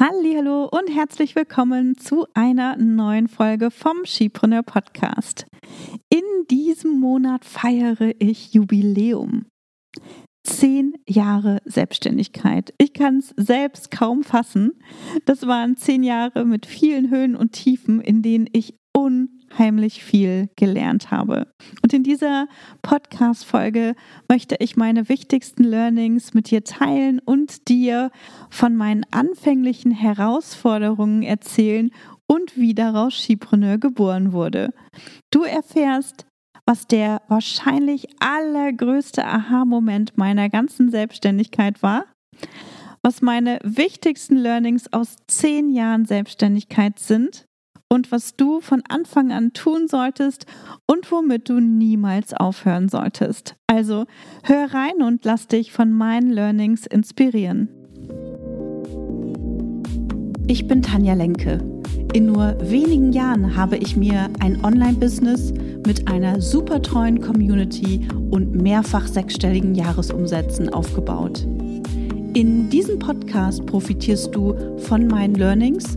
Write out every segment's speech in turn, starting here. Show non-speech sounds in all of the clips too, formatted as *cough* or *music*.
Hallo und herzlich willkommen zu einer neuen Folge vom Skipreneur Podcast. In diesem Monat feiere ich Jubiläum. Zehn Jahre Selbstständigkeit. Ich kann es selbst kaum fassen. Das waren zehn Jahre mit vielen Höhen und Tiefen, in denen ich unheimlich viel gelernt habe. Und in dieser Podcast-Folge möchte ich meine wichtigsten Learnings mit dir teilen und dir von meinen anfänglichen Herausforderungen erzählen und wie daraus Skipreneur geboren wurde. Du erfährst, was der wahrscheinlich allergrößte Aha-Moment meiner ganzen Selbstständigkeit war, was meine wichtigsten Learnings aus zehn Jahren Selbstständigkeit sind und was du von Anfang an tun solltest und womit du niemals aufhören solltest. Also hör rein und lass dich von meinen Learnings inspirieren. Ich bin Tanja Lenke. In nur wenigen Jahren habe ich mir ein Online-Business mit einer super treuen Community und mehrfach sechsstelligen Jahresumsätzen aufgebaut. In diesem Podcast profitierst du von meinen Learnings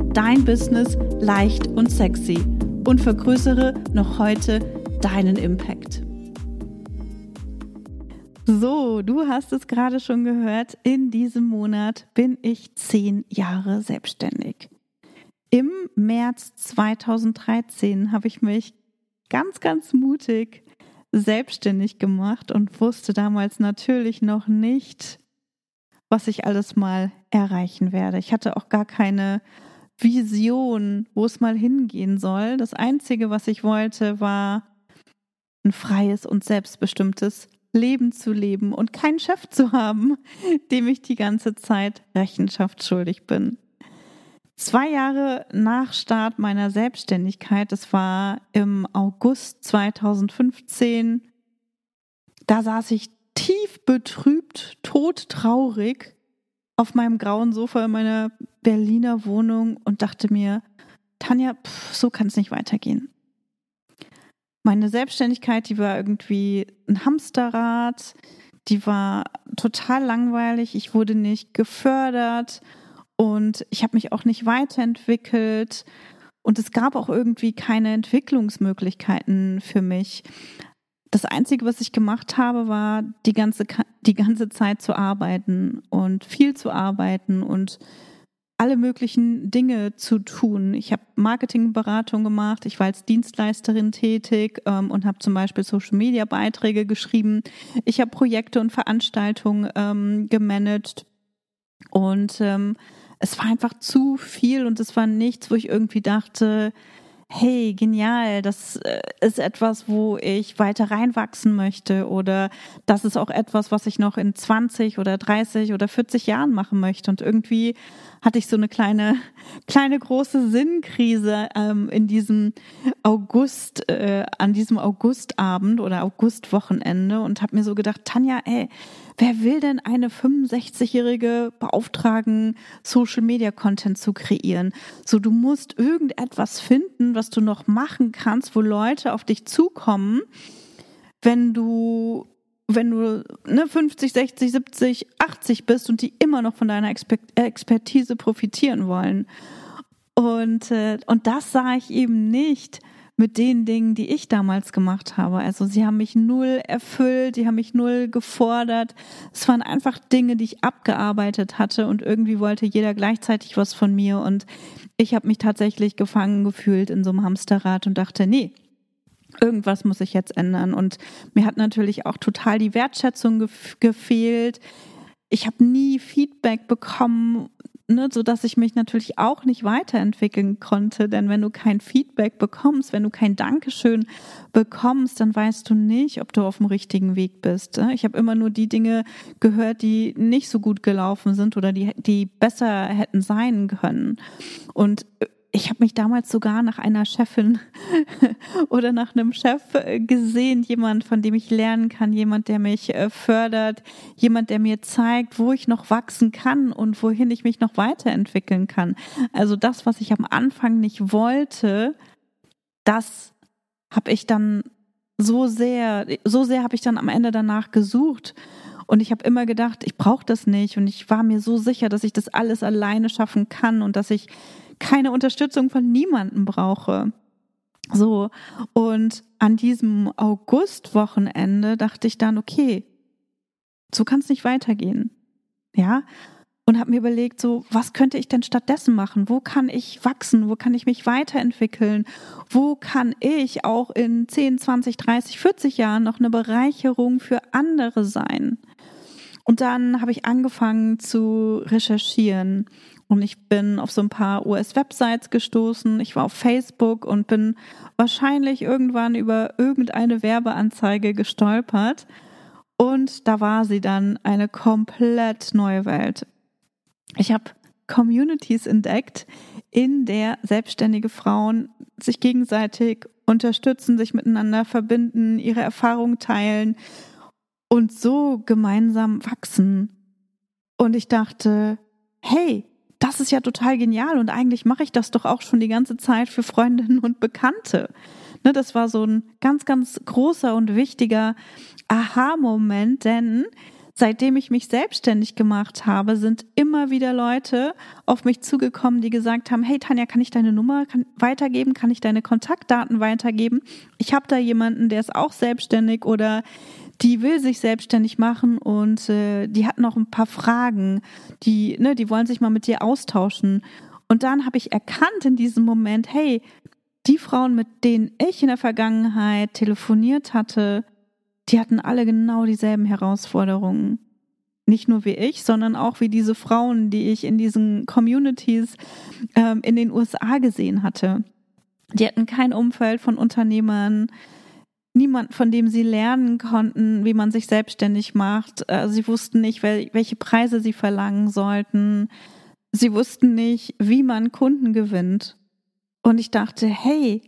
dein Business leicht und sexy und vergrößere noch heute deinen Impact. So, du hast es gerade schon gehört, in diesem Monat bin ich zehn Jahre selbstständig. Im März 2013 habe ich mich ganz, ganz mutig selbstständig gemacht und wusste damals natürlich noch nicht, was ich alles mal erreichen werde. Ich hatte auch gar keine Vision, wo es mal hingehen soll. Das Einzige, was ich wollte, war ein freies und selbstbestimmtes Leben zu leben und keinen Chef zu haben, *laughs* dem ich die ganze Zeit Rechenschaft schuldig bin. Zwei Jahre nach Start meiner Selbstständigkeit, das war im August 2015, da saß ich tief betrübt, todtraurig auf meinem grauen Sofa in meiner Berliner Wohnung und dachte mir, Tanja, pff, so kann es nicht weitergehen. Meine Selbstständigkeit, die war irgendwie ein Hamsterrad, die war total langweilig, ich wurde nicht gefördert und ich habe mich auch nicht weiterentwickelt und es gab auch irgendwie keine Entwicklungsmöglichkeiten für mich. Das Einzige, was ich gemacht habe, war die ganze, die ganze Zeit zu arbeiten und viel zu arbeiten und alle möglichen Dinge zu tun. Ich habe Marketingberatung gemacht, ich war als Dienstleisterin tätig ähm, und habe zum Beispiel Social-Media-Beiträge geschrieben. Ich habe Projekte und Veranstaltungen ähm, gemanagt und ähm, es war einfach zu viel und es war nichts, wo ich irgendwie dachte, hey, genial, das äh, ist etwas, wo ich weiter reinwachsen möchte oder das ist auch etwas, was ich noch in 20 oder 30 oder 40 Jahren machen möchte. Und irgendwie hatte ich so eine kleine, *laughs* kleine große Sinnkrise ähm, in diesem August, äh, an diesem Augustabend oder Augustwochenende und habe mir so gedacht, Tanja, ey, wer will denn eine 65-Jährige beauftragen, Social Media Content zu kreieren? So, du musst irgendetwas finden, was du noch machen kannst, wo Leute auf dich zukommen, wenn du wenn du ne, 50, 60, 70, 80 bist und die immer noch von deiner Exper Expertise profitieren wollen. Und, äh, und das sah ich eben nicht mit den Dingen, die ich damals gemacht habe. Also sie haben mich null erfüllt, die haben mich null gefordert. Es waren einfach Dinge, die ich abgearbeitet hatte und irgendwie wollte jeder gleichzeitig was von mir und ich habe mich tatsächlich gefangen gefühlt in so einem Hamsterrad und dachte, nee, irgendwas muss sich jetzt ändern. Und mir hat natürlich auch total die Wertschätzung gef gefehlt. Ich habe nie Feedback bekommen ne, so dass ich mich natürlich auch nicht weiterentwickeln konnte, denn wenn du kein Feedback bekommst, wenn du kein Dankeschön bekommst, dann weißt du nicht, ob du auf dem richtigen Weg bist. Ne? Ich habe immer nur die Dinge gehört, die nicht so gut gelaufen sind oder die die besser hätten sein können. Und ich habe mich damals sogar nach einer Chefin *laughs* oder nach einem Chef äh, gesehen, jemand, von dem ich lernen kann, jemand, der mich äh, fördert, jemand, der mir zeigt, wo ich noch wachsen kann und wohin ich mich noch weiterentwickeln kann. Also das, was ich am Anfang nicht wollte, das habe ich dann so sehr, so sehr habe ich dann am Ende danach gesucht. Und ich habe immer gedacht, ich brauche das nicht. Und ich war mir so sicher, dass ich das alles alleine schaffen kann und dass ich keine Unterstützung von niemandem brauche. So, und an diesem August-Wochenende dachte ich dann, okay, so kann es nicht weitergehen. Ja, und habe mir überlegt, so, was könnte ich denn stattdessen machen? Wo kann ich wachsen? Wo kann ich mich weiterentwickeln? Wo kann ich auch in 10, 20, 30, 40 Jahren noch eine Bereicherung für andere sein? Und dann habe ich angefangen zu recherchieren und ich bin auf so ein paar US-Websites gestoßen. Ich war auf Facebook und bin wahrscheinlich irgendwann über irgendeine Werbeanzeige gestolpert. Und da war sie dann eine komplett neue Welt. Ich habe Communities entdeckt, in der selbstständige Frauen sich gegenseitig unterstützen, sich miteinander verbinden, ihre Erfahrungen teilen und so gemeinsam wachsen. Und ich dachte, hey, das ist ja total genial und eigentlich mache ich das doch auch schon die ganze Zeit für Freundinnen und Bekannte. Ne, das war so ein ganz, ganz großer und wichtiger Aha-Moment, denn seitdem ich mich selbstständig gemacht habe, sind immer wieder Leute auf mich zugekommen, die gesagt haben, hey Tanja, kann ich deine Nummer weitergeben? Kann ich deine Kontaktdaten weitergeben? Ich habe da jemanden, der ist auch selbstständig oder die will sich selbstständig machen und äh, die hat noch ein paar Fragen, die, ne, die wollen sich mal mit dir austauschen. Und dann habe ich erkannt in diesem Moment, hey, die Frauen, mit denen ich in der Vergangenheit telefoniert hatte, die hatten alle genau dieselben Herausforderungen. Nicht nur wie ich, sondern auch wie diese Frauen, die ich in diesen Communities ähm, in den USA gesehen hatte. Die hatten kein Umfeld von Unternehmern, niemand, von dem sie lernen konnten, wie man sich selbstständig macht. Äh, sie wussten nicht, welche Preise sie verlangen sollten. Sie wussten nicht, wie man Kunden gewinnt. Und ich dachte, hey,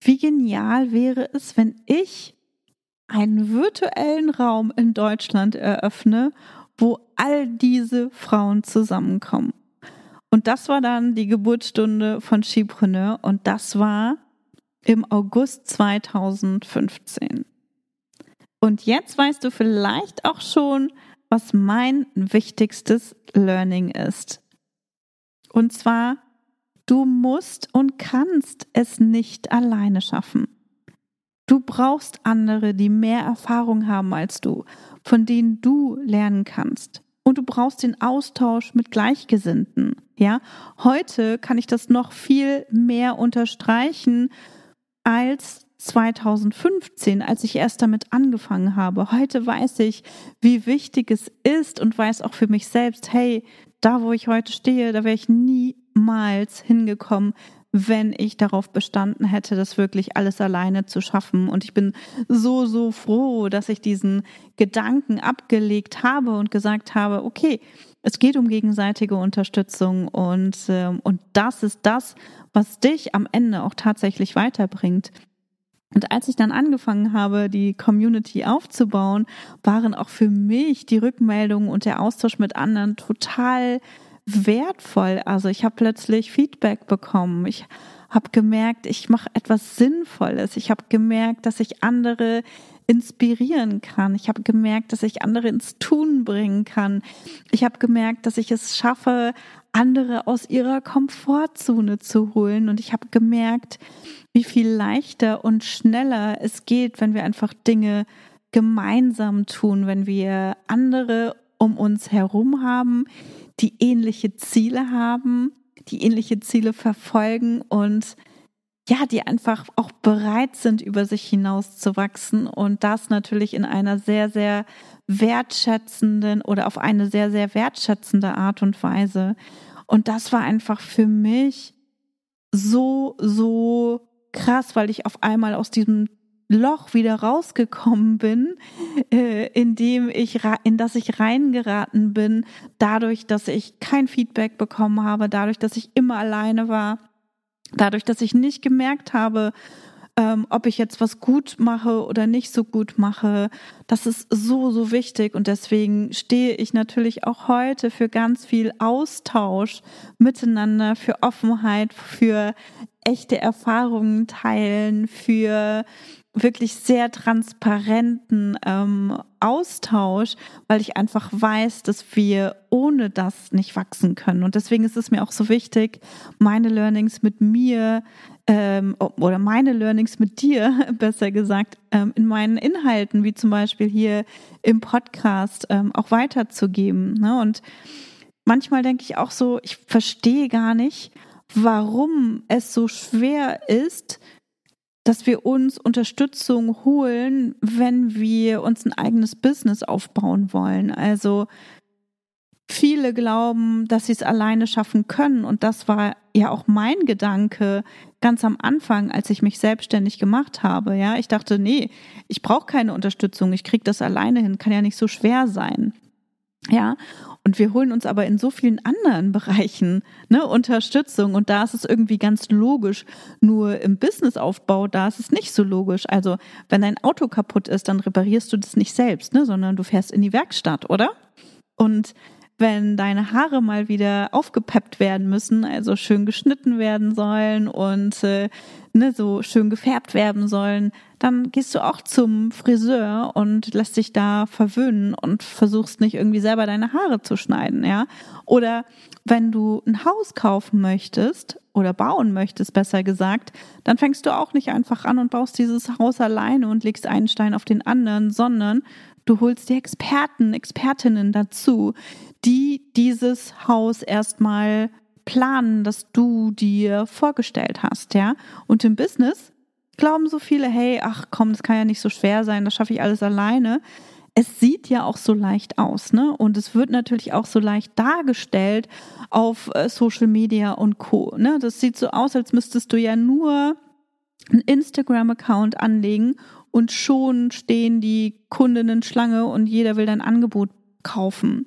wie genial wäre es, wenn ich einen virtuellen Raum in Deutschland eröffne, wo all diese Frauen zusammenkommen. Und das war dann die Geburtsstunde von Skipreneur und das war im August 2015. Und jetzt weißt du vielleicht auch schon, was mein wichtigstes Learning ist. Und zwar, du musst und kannst es nicht alleine schaffen. Du brauchst andere, die mehr Erfahrung haben als du, von denen du lernen kannst. Und du brauchst den Austausch mit Gleichgesinnten. Ja, heute kann ich das noch viel mehr unterstreichen, als 2015, als ich erst damit angefangen habe. Heute weiß ich, wie wichtig es ist und weiß auch für mich selbst, hey, da wo ich heute stehe, da wäre ich niemals hingekommen, wenn ich darauf bestanden hätte, das wirklich alles alleine zu schaffen. Und ich bin so, so froh, dass ich diesen Gedanken abgelegt habe und gesagt habe, okay, es geht um gegenseitige Unterstützung und, äh, und das ist das, was dich am Ende auch tatsächlich weiterbringt. Und als ich dann angefangen habe, die Community aufzubauen, waren auch für mich die Rückmeldungen und der Austausch mit anderen total wertvoll. Also ich habe plötzlich Feedback bekommen. Ich habe gemerkt, ich mache etwas Sinnvolles. Ich habe gemerkt, dass ich andere inspirieren kann. Ich habe gemerkt, dass ich andere ins Tun bringen kann. Ich habe gemerkt, dass ich es schaffe, andere aus ihrer Komfortzone zu holen. Und ich habe gemerkt, wie viel leichter und schneller es geht, wenn wir einfach Dinge gemeinsam tun, wenn wir andere um uns herum haben, die ähnliche Ziele haben, die ähnliche Ziele verfolgen und ja, die einfach auch bereit sind, über sich hinaus zu wachsen und das natürlich in einer sehr, sehr wertschätzenden oder auf eine sehr, sehr wertschätzende Art und Weise. Und das war einfach für mich so, so krass, weil ich auf einmal aus diesem Loch wieder rausgekommen bin, äh, in dem ich in das ich reingeraten bin, dadurch, dass ich kein Feedback bekommen habe, dadurch, dass ich immer alleine war, dadurch, dass ich nicht gemerkt habe, ähm, ob ich jetzt was gut mache oder nicht so gut mache. Das ist so, so wichtig und deswegen stehe ich natürlich auch heute für ganz viel Austausch miteinander, für Offenheit, für echte Erfahrungen teilen, für wirklich sehr transparenten ähm, Austausch, weil ich einfach weiß, dass wir ohne das nicht wachsen können. Und deswegen ist es mir auch so wichtig, meine Learnings mit mir ähm, oder meine Learnings mit dir, *laughs* besser gesagt, ähm, in meinen Inhalten, wie zum Beispiel hier im Podcast, ähm, auch weiterzugeben. Ne? Und manchmal denke ich auch so, ich verstehe gar nicht, warum es so schwer ist, dass wir uns Unterstützung holen, wenn wir uns ein eigenes Business aufbauen wollen. Also viele glauben, dass sie es alleine schaffen können. Und das war ja auch mein Gedanke ganz am Anfang, als ich mich selbstständig gemacht habe. Ja, ich dachte, nee, ich brauche keine Unterstützung. Ich kriege das alleine hin. Kann ja nicht so schwer sein. Ja, und wir holen uns aber in so vielen anderen *laughs* Bereichen ne, Unterstützung. Und da ist es irgendwie ganz logisch. Nur im Businessaufbau, da ist es nicht so logisch. Also, wenn dein Auto kaputt ist, dann reparierst du das nicht selbst, ne, sondern du fährst in die Werkstatt, oder? Und wenn deine Haare mal wieder aufgepeppt werden müssen, also schön geschnitten werden sollen und äh, ne, so schön gefärbt werden sollen, dann gehst du auch zum Friseur und lässt dich da verwöhnen und versuchst nicht irgendwie selber deine Haare zu schneiden, ja? Oder wenn du ein Haus kaufen möchtest oder bauen möchtest, besser gesagt, dann fängst du auch nicht einfach an und baust dieses Haus alleine und legst einen Stein auf den anderen, sondern Du holst dir Experten, Expertinnen dazu, die dieses Haus erstmal planen, das du dir vorgestellt hast, ja? Und im Business glauben so viele, hey, ach komm, das kann ja nicht so schwer sein, das schaffe ich alles alleine. Es sieht ja auch so leicht aus, ne? Und es wird natürlich auch so leicht dargestellt auf äh, Social Media und Co. Ne? Das sieht so aus, als müsstest du ja nur einen Instagram-Account anlegen und schon stehen die Kundinnen Schlange und jeder will dein Angebot kaufen.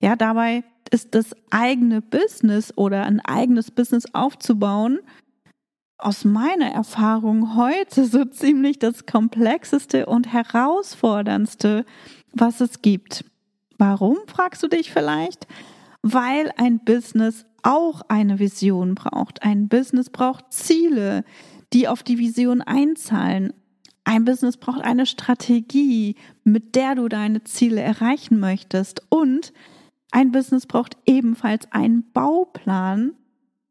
Ja, dabei ist das eigene Business oder ein eigenes Business aufzubauen aus meiner Erfahrung heute so *laughs* ziemlich das komplexeste und herausforderndste, was es gibt. Warum, fragst du dich vielleicht? Weil ein Business auch eine Vision braucht. Ein Business braucht Ziele, die auf die Vision einzahlen. Ein Business braucht eine Strategie, mit der du deine Ziele erreichen möchtest. Und ein Business braucht ebenfalls einen Bauplan,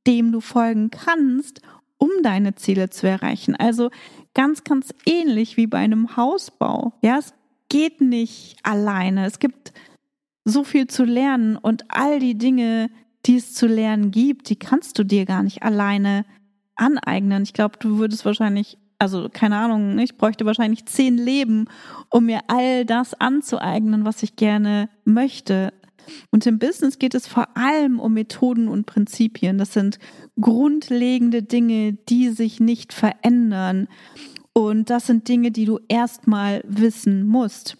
dem du folgen kannst, um deine Ziele zu erreichen. Also ganz, ganz ähnlich wie bei einem Hausbau. Ja, es geht nicht alleine. Es gibt so viel zu lernen und all die Dinge, die es zu lernen gibt, die kannst du dir gar nicht alleine aneignen. Ich glaube, du würdest wahrscheinlich also keine Ahnung, ne, ich bräuchte wahrscheinlich zehn Leben, um mir all das anzueignen, was ich gerne möchte. Und im Business geht es vor allem um Methoden und Prinzipien. Das sind grundlegende Dinge, die sich nicht verändern. Und das sind Dinge, die du erstmal wissen musst.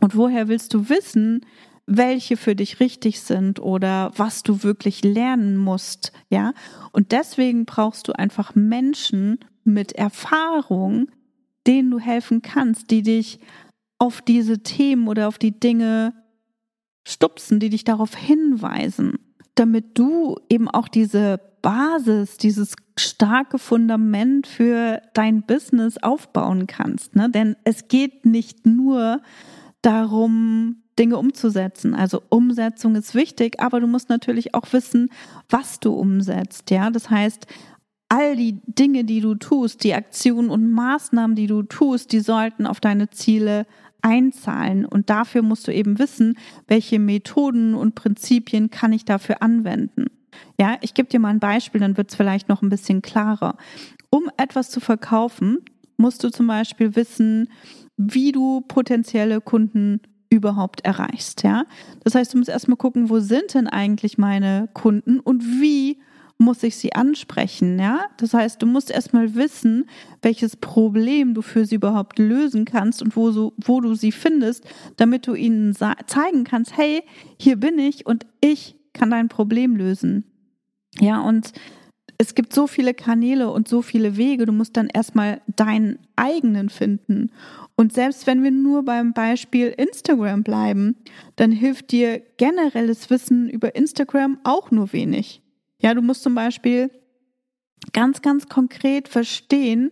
Und woher willst du wissen, welche für dich richtig sind oder was du wirklich lernen musst, ja? Und deswegen brauchst du einfach Menschen mit Erfahrung, denen du helfen kannst, die dich auf diese Themen oder auf die Dinge stupsen, die dich darauf hinweisen, damit du eben auch diese Basis, dieses starke Fundament für dein Business aufbauen kannst. Ne? Denn es geht nicht nur darum, Dinge umzusetzen. Also Umsetzung ist wichtig, aber du musst natürlich auch wissen, was du umsetzt. Ja, das heißt, all die Dinge, die du tust, die Aktionen und Maßnahmen, die du tust, die sollten auf deine Ziele einzahlen. Und dafür musst du eben wissen, welche Methoden und Prinzipien kann ich dafür anwenden. Ja, ich gebe dir mal ein Beispiel, dann wird es vielleicht noch ein bisschen klarer. Um etwas zu verkaufen, musst du zum Beispiel wissen, wie du potenzielle Kunden überhaupt erreichst, ja. Das heißt, du musst erstmal gucken, wo sind denn eigentlich meine Kunden und wie muss ich sie ansprechen, ja? Das heißt, du musst erstmal wissen, welches Problem du für sie überhaupt lösen kannst und wo, so, wo du sie findest, damit du ihnen zeigen kannst, hey, hier bin ich und ich kann dein Problem lösen. Ja, und es gibt so viele Kanäle und so viele Wege, du musst dann erstmal deinen eigenen finden. Und selbst wenn wir nur beim Beispiel Instagram bleiben, dann hilft dir generelles Wissen über Instagram auch nur wenig. Ja, du musst zum Beispiel ganz, ganz konkret verstehen,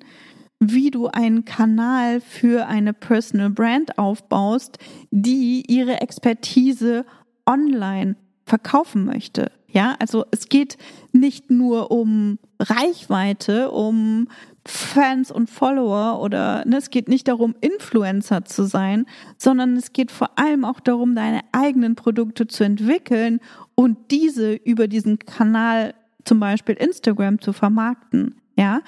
wie du einen Kanal für eine Personal Brand aufbaust, die ihre Expertise online verkaufen möchte. Ja, also es geht nicht nur um Reichweite, um Fans und Follower oder ne, es geht nicht darum, Influencer zu sein, sondern es geht vor allem auch darum, deine eigenen Produkte zu entwickeln und diese über diesen Kanal, zum Beispiel Instagram, zu vermarkten. Ja,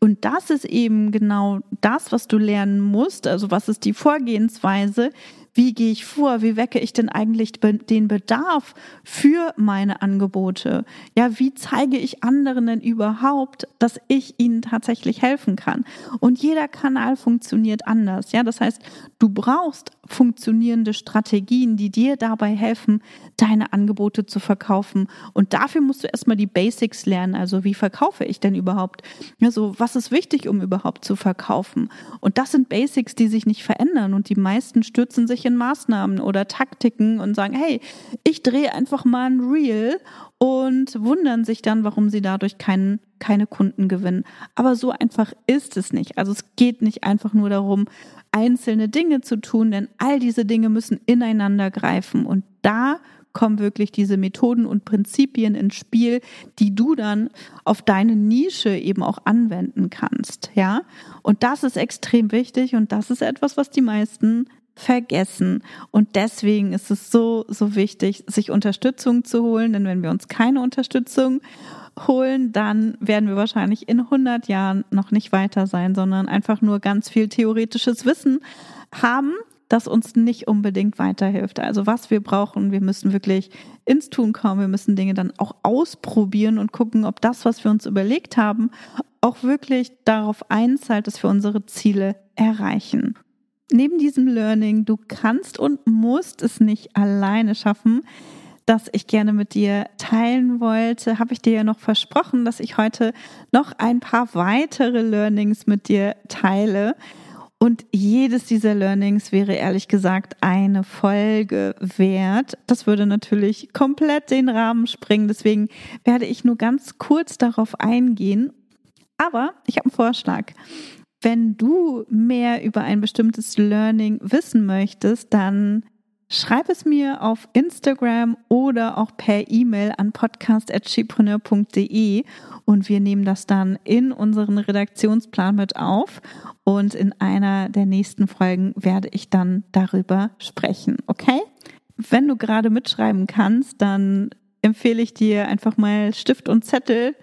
und das ist eben genau das, was du lernen musst. Also was ist die Vorgehensweise, wie gehe ich vor? Wie wecke ich denn eigentlich den Bedarf für meine Angebote? Ja, wie zeige ich anderen denn überhaupt, dass ich ihnen tatsächlich helfen kann? Und jeder Kanal funktioniert anders. Ja, das heißt, du brauchst funktionierende Strategien, die dir dabei helfen, deine Angebote zu verkaufen. Und dafür musst du erstmal die Basics lernen. Also, wie verkaufe ich denn überhaupt? Also, was ist wichtig, um überhaupt zu verkaufen? Und das sind Basics, die sich nicht verändern. Und die meisten stürzen sich in Maßnahmen oder Taktiken und sagen, hey, ich drehe einfach mal ein Reel und wundern sich dann, warum sie dadurch keinen, keine Kunden gewinnen. Aber so einfach ist es nicht. Also es geht nicht einfach nur darum, einzelne Dinge zu tun, denn all diese Dinge müssen ineinander greifen. Und da kommen wirklich diese Methoden und Prinzipien ins Spiel, die du dann auf deine Nische eben auch anwenden kannst, ja? Und das ist extrem wichtig und das ist etwas, was die meisten vergessen. Und deswegen ist es so, so wichtig, sich Unterstützung zu holen. Denn wenn wir uns keine Unterstützung holen, dann werden wir wahrscheinlich in 100 Jahren noch nicht weiter sein, sondern einfach nur ganz viel theoretisches Wissen haben, das uns nicht unbedingt weiterhilft. Also was wir brauchen, wir müssen wirklich ins Tun kommen. Wir müssen Dinge dann auch ausprobieren und gucken, ob das, was wir uns überlegt haben, auch wirklich darauf einzahlt, dass wir unsere Ziele erreichen neben diesem Learning, du kannst und musst es nicht alleine schaffen, das ich gerne mit dir teilen wollte, habe ich dir ja noch versprochen, dass ich heute noch ein paar weitere Learnings mit dir teile. Und jedes dieser Learnings wäre ehrlich gesagt eine Folge wert. Das würde natürlich komplett den Rahmen springen. Deswegen werde ich nur ganz kurz darauf eingehen. Aber ich habe einen Vorschlag. Wenn du mehr über ein bestimmtes Learning wissen möchtest, dann schreib es mir auf Instagram oder auch per E-Mail an podcast.chipreneur.de und wir nehmen das dann in unseren Redaktionsplan mit auf und in einer der nächsten Folgen werde ich dann darüber sprechen, okay? Wenn du gerade mitschreiben kannst, dann empfehle ich dir einfach mal Stift und Zettel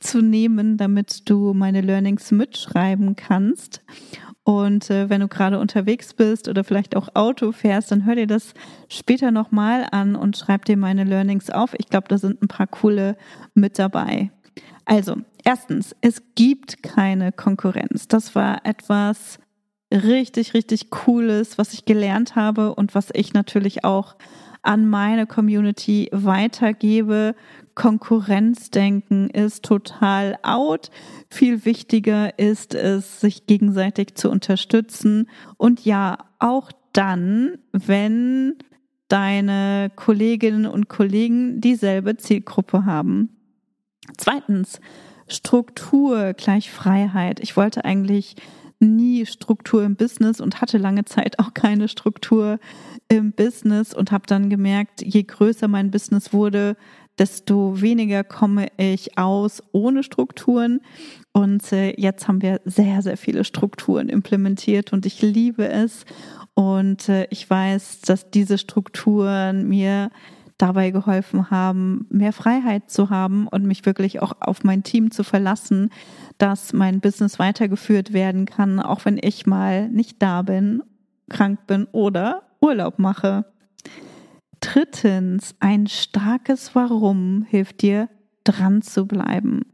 zu nehmen, damit du meine Learnings mitschreiben kannst. Und äh, wenn du gerade unterwegs bist oder vielleicht auch Auto fährst, dann hör dir das später nochmal an und schreib dir meine Learnings auf. Ich glaube, da sind ein paar coole mit dabei. Also, erstens, es gibt keine Konkurrenz. Das war etwas richtig, richtig Cooles, was ich gelernt habe und was ich natürlich auch an meine Community weitergebe. Konkurrenzdenken ist total out. Viel wichtiger ist es, sich gegenseitig zu unterstützen. Und ja, auch dann, wenn deine Kolleginnen und Kollegen dieselbe Zielgruppe haben. Zweitens, Struktur gleich Freiheit. Ich wollte eigentlich nie Struktur im Business und hatte lange Zeit auch keine Struktur im Business und habe dann gemerkt, je größer mein Business wurde, desto weniger komme ich aus ohne Strukturen. Und äh, jetzt haben wir sehr, sehr viele Strukturen implementiert und ich liebe es. Und äh, ich weiß, dass diese Strukturen mir dabei geholfen haben, mehr Freiheit zu haben und mich wirklich auch auf mein Team zu verlassen, dass mein Business weitergeführt werden kann, auch wenn ich mal nicht da bin, krank bin oder Urlaub mache. Drittens, ein starkes Warum hilft dir, dran zu bleiben.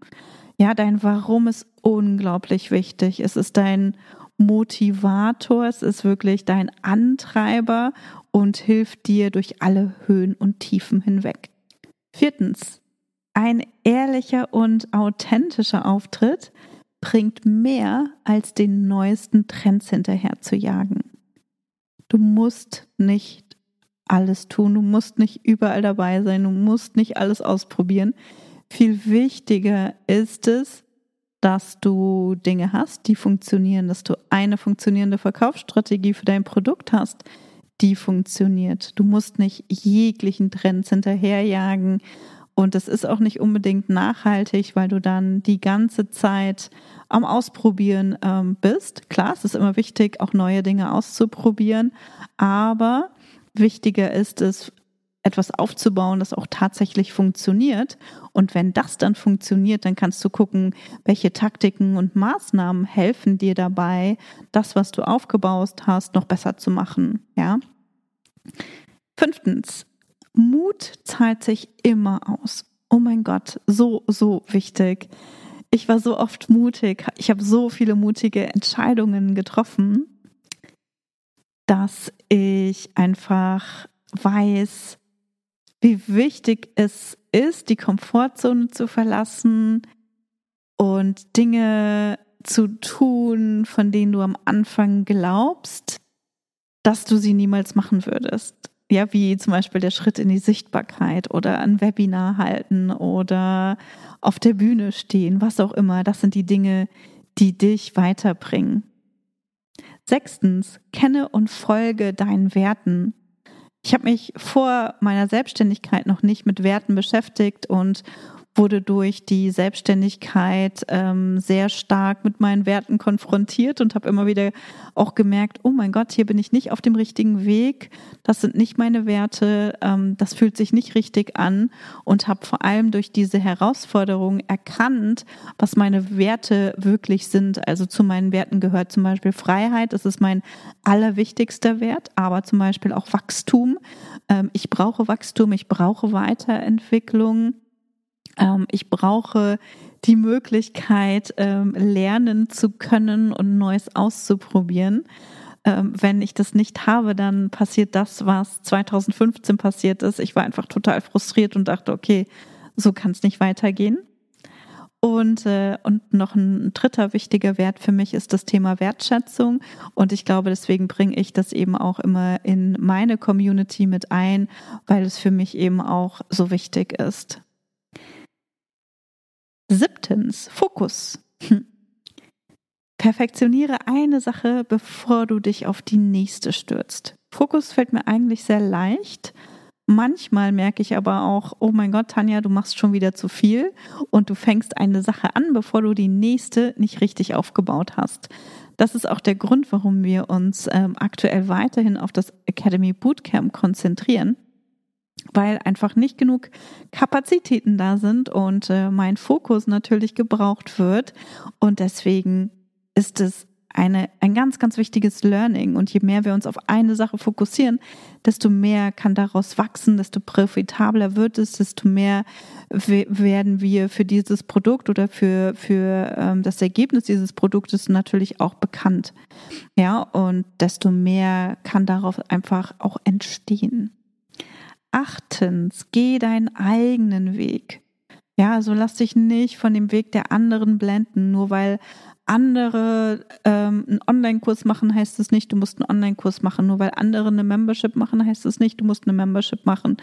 Ja, dein Warum ist unglaublich wichtig. Es ist dein Motivator, es ist wirklich dein Antreiber und hilft dir durch alle Höhen und Tiefen hinweg. Viertens, ein ehrlicher und authentischer Auftritt bringt mehr als den neuesten Trends hinterher zu jagen. Du musst nicht alles tun, du musst nicht überall dabei sein, du musst nicht alles ausprobieren. Viel wichtiger ist es, dass du Dinge hast, die funktionieren, dass du eine funktionierende Verkaufsstrategie für dein Produkt hast, die funktioniert. Du musst nicht jeglichen Trends hinterherjagen und es ist auch nicht unbedingt nachhaltig, weil du dann die ganze Zeit am Ausprobieren ähm, bist. Klar, es ist immer wichtig, auch neue Dinge auszuprobieren, aber wichtiger ist es, etwas aufzubauen, das auch tatsächlich funktioniert. Und wenn das dann funktioniert, dann kannst du gucken, welche Taktiken und Maßnahmen helfen dir dabei, das, was du aufgebaut hast, noch besser zu machen. Ja. Fünftens, Mut zahlt sich immer aus. Oh mein Gott, so, so wichtig. Ich war so oft mutig. Ich habe so viele mutige Entscheidungen getroffen, dass ich einfach weiß, wie wichtig es ist, die Komfortzone zu verlassen und Dinge zu tun, von denen du am Anfang glaubst, dass du sie niemals machen würdest. Ja, wie zum Beispiel der Schritt in die Sichtbarkeit oder ein Webinar halten oder auf der Bühne stehen, was auch immer. Das sind die Dinge, die dich weiterbringen. Sechstens, kenne und folge deinen Werten. Ich habe mich vor meiner Selbstständigkeit noch nicht mit Werten beschäftigt und wurde durch die Selbstständigkeit ähm, sehr stark mit meinen Werten konfrontiert und habe immer wieder auch gemerkt, oh mein Gott, hier bin ich nicht auf dem richtigen Weg, das sind nicht meine Werte, ähm, das fühlt sich nicht richtig an und habe vor allem durch diese Herausforderung erkannt, was meine Werte wirklich sind. Also zu meinen Werten gehört zum Beispiel Freiheit, das ist mein allerwichtigster Wert, aber zum Beispiel auch Wachstum. Ähm, ich brauche Wachstum, ich brauche Weiterentwicklung. Ähm, ich brauche die Möglichkeit, ähm, lernen zu können und Neues auszuprobieren. Ähm, wenn ich das nicht habe, dann passiert das, was 2015 passiert ist. Ich war einfach total frustriert und dachte, okay, so kann es nicht weitergehen. Und, äh, und noch ein dritter wichtiger Wert für mich ist das Thema Wertschätzung. Und ich glaube, deswegen bringe ich das eben auch immer in meine Community mit ein, weil es für mich eben auch so wichtig ist. Siebtens, Fokus. Hm. Perfektioniere eine Sache, bevor du dich auf die nächste stürzt. Fokus fällt mir eigentlich sehr leicht. Manchmal merke ich aber auch, oh mein Gott, Tanja, du machst schon wieder zu viel und du fängst eine Sache an, bevor du die nächste nicht richtig aufgebaut hast. Das ist auch der Grund, warum wir uns ähm, aktuell weiterhin auf das Academy Bootcamp konzentrieren weil einfach nicht genug Kapazitäten da sind und äh, mein Fokus natürlich gebraucht wird. Und deswegen ist es eine, ein ganz, ganz wichtiges Learning. Und je mehr wir uns auf eine Sache fokussieren, desto mehr kann daraus wachsen, desto profitabler wird es, desto mehr werden wir für dieses Produkt oder für, für ähm, das Ergebnis dieses Produktes natürlich auch bekannt. Ja, und desto mehr kann darauf einfach auch entstehen. Achtens, geh deinen eigenen Weg. Ja, also lass dich nicht von dem Weg der anderen blenden, nur weil andere ähm, einen Online-Kurs machen, heißt es nicht, du musst einen Online-Kurs machen. Nur weil andere eine Membership machen, heißt es nicht, du musst eine Membership machen.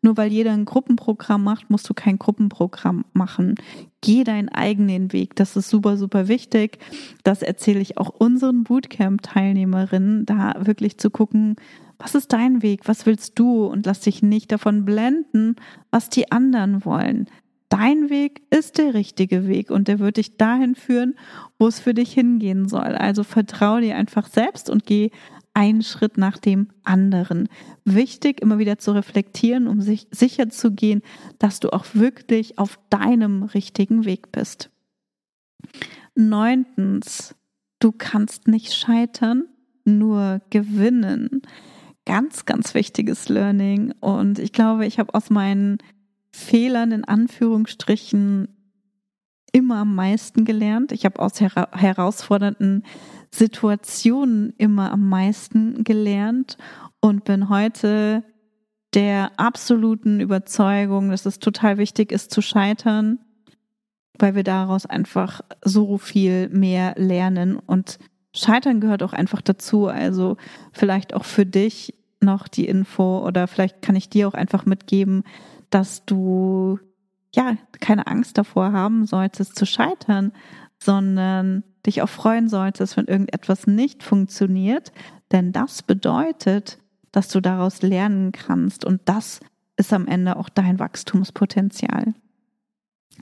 Nur weil jeder ein Gruppenprogramm macht, musst du kein Gruppenprogramm machen. Geh deinen eigenen Weg. Das ist super, super wichtig. Das erzähle ich auch unseren Bootcamp-Teilnehmerinnen, da wirklich zu gucken, was ist dein Weg? Was willst du? Und lass dich nicht davon blenden, was die anderen wollen. Dein Weg ist der richtige Weg und der wird dich dahin führen, wo es für dich hingehen soll. Also vertraue dir einfach selbst und geh einen Schritt nach dem anderen. Wichtig, immer wieder zu reflektieren, um sich sicher zu gehen, dass du auch wirklich auf deinem richtigen Weg bist. Neuntens, du kannst nicht scheitern, nur gewinnen. ganz, ganz wichtiges Learning. Und ich glaube, ich habe aus meinen Fehlern in Anführungsstrichen immer am meisten gelernt. Ich habe aus hera herausfordernden Situationen immer am meisten gelernt und bin heute der absoluten Überzeugung, dass es total wichtig ist zu scheitern, weil wir daraus einfach so viel mehr lernen und Scheitern gehört auch einfach dazu. Also vielleicht auch für dich noch die Info oder vielleicht kann ich dir auch einfach mitgeben, dass du ja keine Angst davor haben solltest zu scheitern, sondern dich auch freuen solltest, wenn irgendetwas nicht funktioniert, denn das bedeutet, dass du daraus lernen kannst und das ist am Ende auch dein Wachstumspotenzial.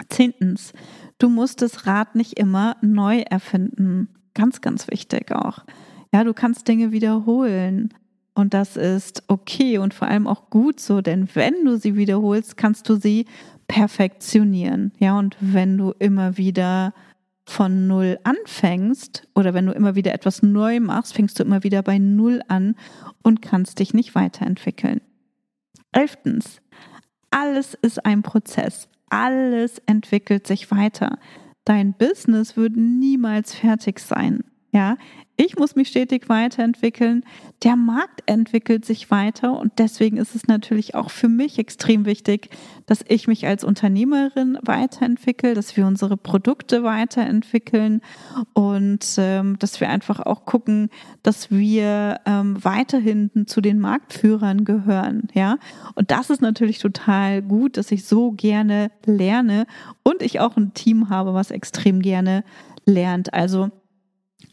Zehntens, du musst das Rad nicht immer neu erfinden. Ganz, ganz wichtig auch. Ja, du kannst Dinge wiederholen. Und das ist okay und vor allem auch gut so, denn wenn du sie wiederholst, kannst du sie perfektionieren. Ja, und wenn du immer wieder von Null anfängst oder wenn du immer wieder etwas neu machst, fängst du immer wieder bei Null an und kannst dich nicht weiterentwickeln. Elftens, alles ist ein Prozess. Alles entwickelt sich weiter. Dein Business wird niemals fertig sein. Ja, ich muss mich stetig weiterentwickeln. Der Markt entwickelt sich weiter und deswegen ist es natürlich auch für mich extrem wichtig, dass ich mich als Unternehmerin weiterentwickle, dass wir unsere Produkte weiterentwickeln und ähm, dass wir einfach auch gucken, dass wir ähm, weiterhin zu den Marktführern gehören. Ja, und das ist natürlich total gut, dass ich so gerne lerne und ich auch ein Team habe, was extrem gerne lernt. Also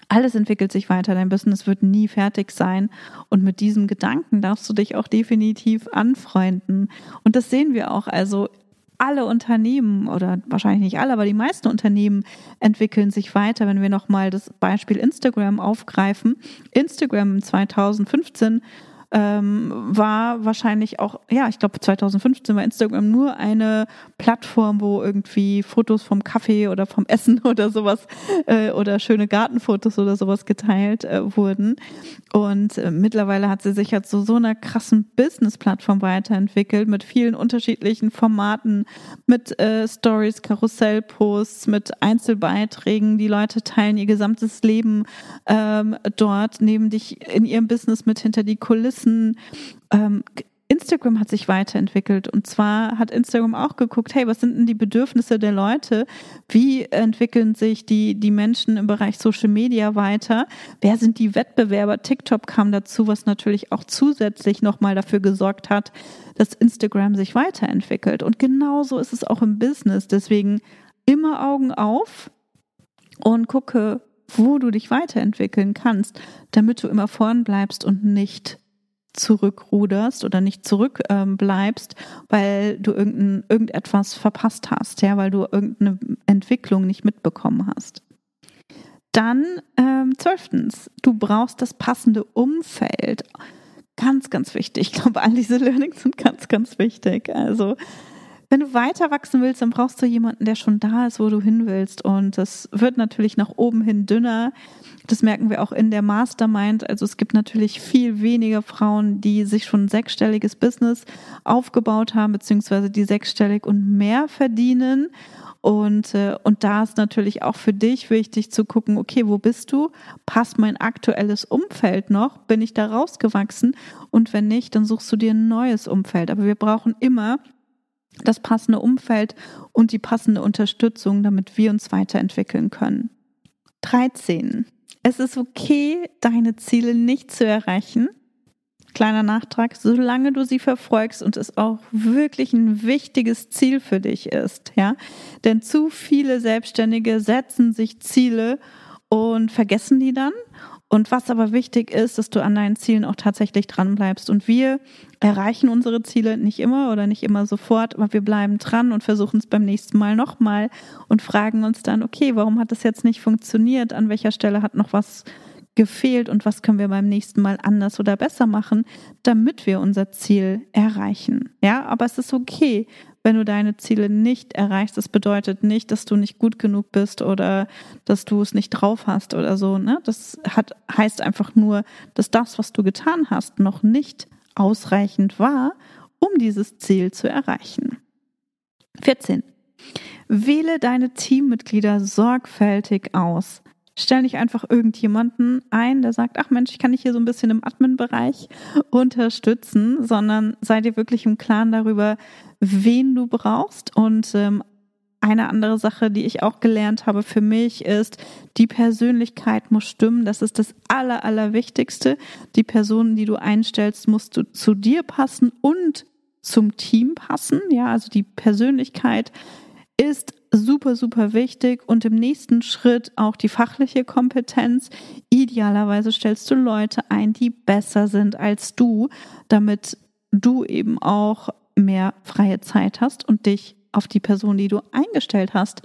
alles entwickelt sich weiter, dein Business wird nie fertig sein. Und mit diesem Gedanken darfst du dich auch definitiv anfreunden. Und das sehen wir auch. Also alle Unternehmen oder wahrscheinlich nicht alle, aber die meisten Unternehmen entwickeln sich weiter. Wenn wir nochmal das Beispiel Instagram aufgreifen. Instagram 2015 ähm, war wahrscheinlich auch, ja, ich glaube 2015 war Instagram nur eine Plattform, wo irgendwie Fotos vom Kaffee oder vom Essen *laughs* oder sowas äh, oder schöne Gartenfotos oder sowas geteilt äh, wurden. Und äh, mittlerweile hat sie sich jetzt zu so, so einer krassen Business-Plattform weiterentwickelt mit vielen unterschiedlichen Formaten, mit äh, Stories, Karussellposts, mit Einzelbeiträgen. Die Leute teilen ihr gesamtes Leben ähm, dort, nehmen dich in ihrem Business mit hinter die Kulissen wissen, ähm, Instagram hat sich weiterentwickelt und zwar hat Instagram auch geguckt, hey, was sind denn die Bedürfnisse der Leute? Wie entwickeln sich die, die Menschen im Bereich Social Media weiter? Wer sind die Wettbewerber? TikTok kam dazu, was natürlich auch zusätzlich nochmal dafür gesorgt hat, dass Instagram sich weiterentwickelt. Und genauso ist es auch im Business. Deswegen immer Augen auf und gucke, wo du dich weiterentwickeln kannst, damit du immer vorn bleibst und nicht zurückruderst oder nicht zurückbleibst, ähm, weil du irgendein, irgendetwas verpasst hast, ja, weil du irgendeine Entwicklung nicht mitbekommen hast. Dann ähm, zwölftens, du brauchst das passende Umfeld. Ganz, ganz wichtig. Ich glaube, all diese Learnings sind ganz, ganz wichtig. Also wenn du weiter wachsen willst, dann brauchst du jemanden, der schon da ist, wo du hin willst. Und das wird natürlich nach oben hin dünner. Das merken wir auch in der Mastermind. Also es gibt natürlich viel weniger Frauen, die sich schon ein sechsstelliges Business aufgebaut haben, beziehungsweise die sechsstellig und mehr verdienen. Und, äh, und da ist natürlich auch für dich wichtig zu gucken, okay, wo bist du? Passt mein aktuelles Umfeld noch? Bin ich da rausgewachsen? Und wenn nicht, dann suchst du dir ein neues Umfeld. Aber wir brauchen immer das passende Umfeld und die passende Unterstützung, damit wir uns weiterentwickeln können. 13. Es ist okay, deine Ziele nicht zu erreichen. Kleiner Nachtrag, solange du sie verfolgst und es auch wirklich ein wichtiges Ziel für dich ist, ja. Denn zu viele Selbstständige setzen sich Ziele und vergessen die dann und was aber wichtig ist, dass du an deinen Zielen auch tatsächlich dran bleibst. Und wir erreichen unsere Ziele nicht immer oder nicht immer sofort, aber wir bleiben dran und versuchen es beim nächsten Mal nochmal und fragen uns dann, okay, warum hat das jetzt nicht funktioniert? An welcher Stelle hat noch was gefehlt und was können wir beim nächsten Mal anders oder besser machen, damit wir unser Ziel erreichen? Ja, aber es ist okay, wenn du deine Ziele nicht erreichst. Das bedeutet nicht, dass du nicht gut genug bist oder dass du es nicht drauf hast oder so. Ne? Das hat, heißt einfach nur, dass das, was du getan hast, noch nicht ausreichend war, um dieses Ziel zu erreichen. 14. Wähle deine Teammitglieder sorgfältig aus. Stell nicht einfach irgendjemanden ein, der sagt, ach Mensch, ich kann dich hier so ein bisschen im Admin-Bereich unterstützen, sondern sei dir wirklich im Klaren darüber, wen du brauchst. Und ähm, eine andere Sache, die ich auch gelernt habe für mich, ist, die Persönlichkeit muss stimmen. Das ist das Aller, Allerwichtigste. Die Personen, die du einstellst, musst du zu dir passen und zum Team passen. Ja, also die Persönlichkeit ist super, super wichtig und im nächsten Schritt auch die fachliche Kompetenz. Idealerweise stellst du Leute ein, die besser sind als du, damit du eben auch mehr freie Zeit hast und dich auf die Person, die du eingestellt hast,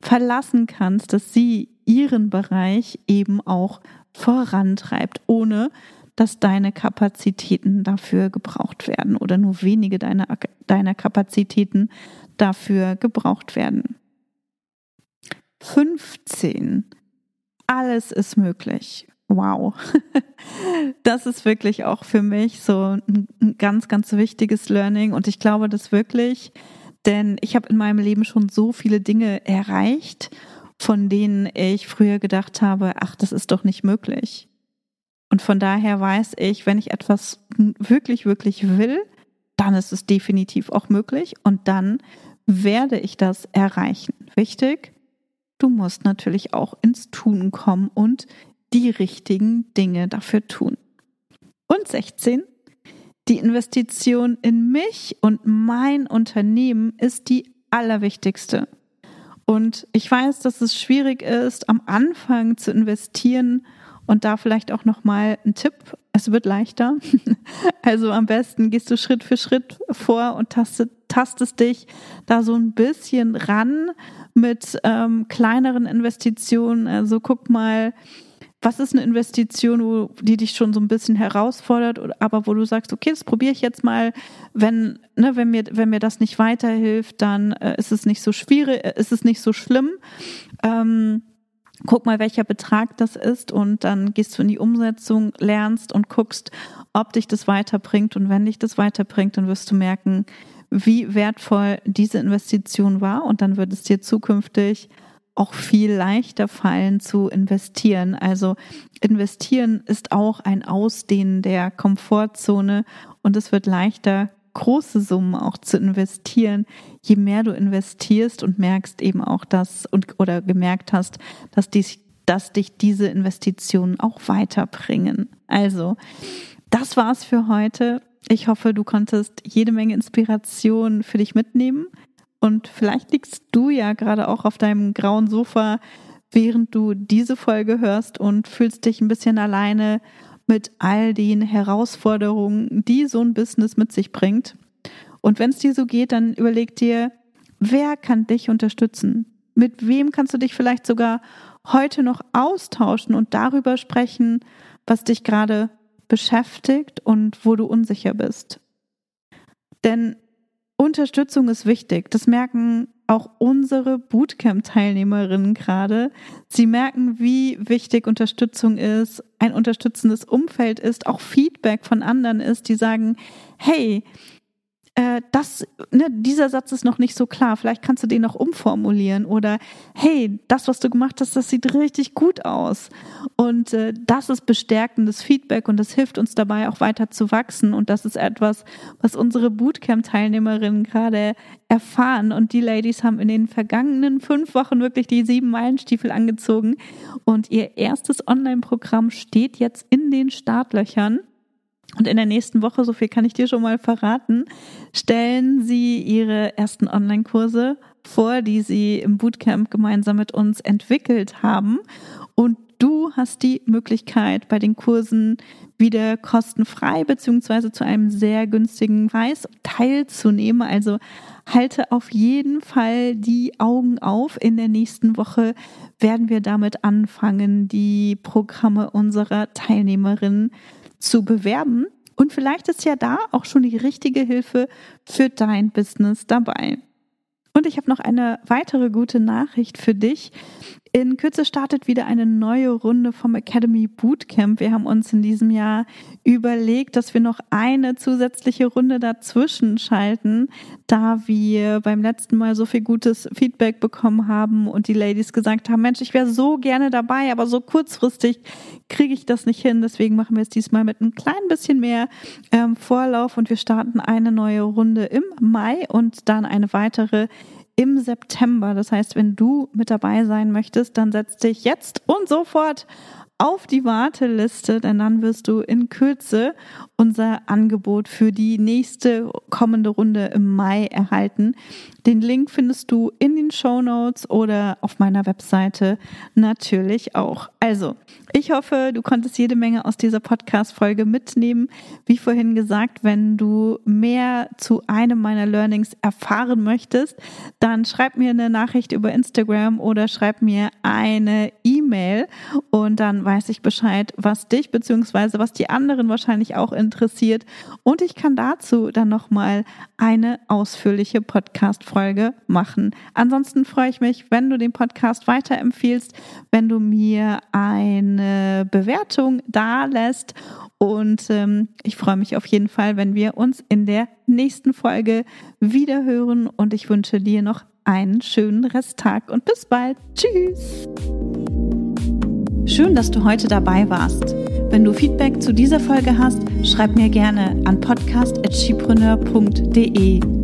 verlassen kannst, dass sie ihren Bereich eben auch vorantreibt, ohne dass deine Kapazitäten dafür gebraucht werden oder nur wenige deiner, deiner Kapazitäten dafür gebraucht werden. 15. Alles ist möglich. Wow. *laughs* Das ist wirklich auch für mich so ein ganz, ganz wichtiges Learning. Und ich glaube das wirklich, denn ich habe in meinem Leben schon so viele Dinge erreicht, von denen ich früher gedacht habe, ach, das ist doch nicht möglich. Und von daher weiß ich, wenn ich etwas wirklich, wirklich will, dann ist es definitiv auch möglich und dann werde ich das erreichen. Wichtig, du musst natürlich auch ins Tun kommen und die richtigen Dinge dafür tun. Und 16, die Investition in mich und mein Unternehmen ist die allerwichtigste. Und ich weiß, dass es schwierig ist, am Anfang zu investieren und da vielleicht auch noch mal ein Tipp, es wird leichter. *laughs* Also am besten gehst du Schritt für Schritt vor und tastet, tastest dich da so ein bisschen ran mit ähm, kleineren Investitionen. Also guck mal, was ist eine Investition, wo, die dich schon so ein bisschen herausfordert, aber wo du sagst, okay, das probiere ich jetzt mal. Wenn, ne, wenn mir, wenn mir das nicht weiterhilft, dann äh, ist es nicht so schwierig, äh, ist es nicht so schlimm. Ähm, guck mal, welcher Betrag das ist und dann gehst du in die Umsetzung, lernst und guckst, ob dich das weiterbringt. Und wenn dich das weiterbringt, dann wirst du merken, wie wertvoll diese Investition war und dann wird es dir zukünftig auch viel leichter fallen zu investieren. Also investieren ist auch ein Ausdehnen der Komfortzone und es wird leichter, große Summen auch zu investieren, je mehr du investierst und merkst eben auch das und oder gemerkt hast, dass dich, dass dich diese Investitionen auch weiterbringen. Also, das war's für heute. Ich hoffe, du konntest jede Menge Inspiration für dich mitnehmen. Und vielleicht liegst du ja gerade auch auf deinem grauen Sofa, während du diese Folge hörst und fühlst dich ein bisschen alleine mit all den Herausforderungen, die so ein Business mit sich bringt. Und wenn es dir so geht, dann überleg dir, wer kann dich unterstützen? Mit wem kannst du dich vielleicht sogar heute noch austauschen und darüber sprechen, was dich gerade beschäftigt und wo du unsicher bist? Denn Unterstützung ist wichtig. Das merken auch unsere Bootcamp-Teilnehmerinnen gerade. Sie merken, wie wichtig Unterstützung ist, ein unterstützendes Umfeld ist, auch Feedback von anderen ist, die sagen, hey, äh, das, ne, dieser Satz ist noch nicht so klar, vielleicht kannst du den noch umformulieren oder hey, das, was du gemacht hast, das sieht richtig gut aus. Und äh, das ist bestärkendes Feedback und das hilft uns dabei auch weiter zu wachsen. Und das ist etwas, was unsere Bootcamp-Teilnehmerinnen gerade erfahren. Und die Ladies haben in den vergangenen fünf Wochen wirklich die sieben Meilenstiefel angezogen. Und ihr erstes Online-Programm steht jetzt in den Startlöchern. Und in der nächsten Woche, so viel kann ich dir schon mal verraten, stellen sie ihre ersten Online-Kurse vor, die sie im Bootcamp gemeinsam mit uns entwickelt haben. Und du hast die Möglichkeit, bei den Kursen wieder kostenfrei beziehungsweise zu einem sehr günstigen Preis teilzunehmen. Also halte auf jeden Fall die Augen auf. In der nächsten Woche werden wir damit anfangen, die Programme unserer Teilnehmerinnen zu bewerben. Und vielleicht ist ja da auch schon die richtige Hilfe für dein Business dabei. Und ich habe noch eine weitere gute Nachricht für dich. In Kürze startet wieder eine neue Runde vom Academy Bootcamp. Wir haben uns in diesem Jahr überlegt, dass wir noch eine zusätzliche Runde dazwischen schalten, da wir beim letzten Mal so viel gutes Feedback bekommen haben und die Ladies gesagt haben, Mensch, ich wäre so gerne dabei, aber so kurzfristig kriege ich das nicht hin. Deswegen machen wir es diesmal mit ein klein bisschen mehr ähm, Vorlauf und wir starten eine neue Runde im Mai und dann eine weitere im September. Das heißt, wenn du mit dabei sein möchtest, dann setz dich jetzt und sofort auf die Warteliste, denn dann wirst du in Kürze unser Angebot für die nächste kommende Runde im Mai erhalten. Den Link findest du in den Show Notes oder auf meiner Webseite natürlich auch. Also, ich hoffe, du konntest jede Menge aus dieser Podcast-Folge mitnehmen. Wie vorhin gesagt, wenn du mehr zu einem meiner Learnings erfahren möchtest, dann schreib mir eine Nachricht über Instagram oder schreib mir eine E-Mail und dann weiß ich Bescheid, was dich bzw. was die anderen wahrscheinlich auch interessiert. Und ich kann dazu dann nochmal eine ausführliche Podcast-Folge machen. Ansonsten freue ich mich, wenn du den Podcast weiterempfiehlst, wenn du mir eine Bewertung da lässt. Und ähm, ich freue mich auf jeden Fall, wenn wir uns in der nächsten Folge wieder hören. Und ich wünsche dir noch einen schönen Resttag und bis bald. Tschüss. Schön, dass du heute dabei warst. Wenn du Feedback zu dieser Folge hast, schreib mir gerne an podcast.chipreneur.de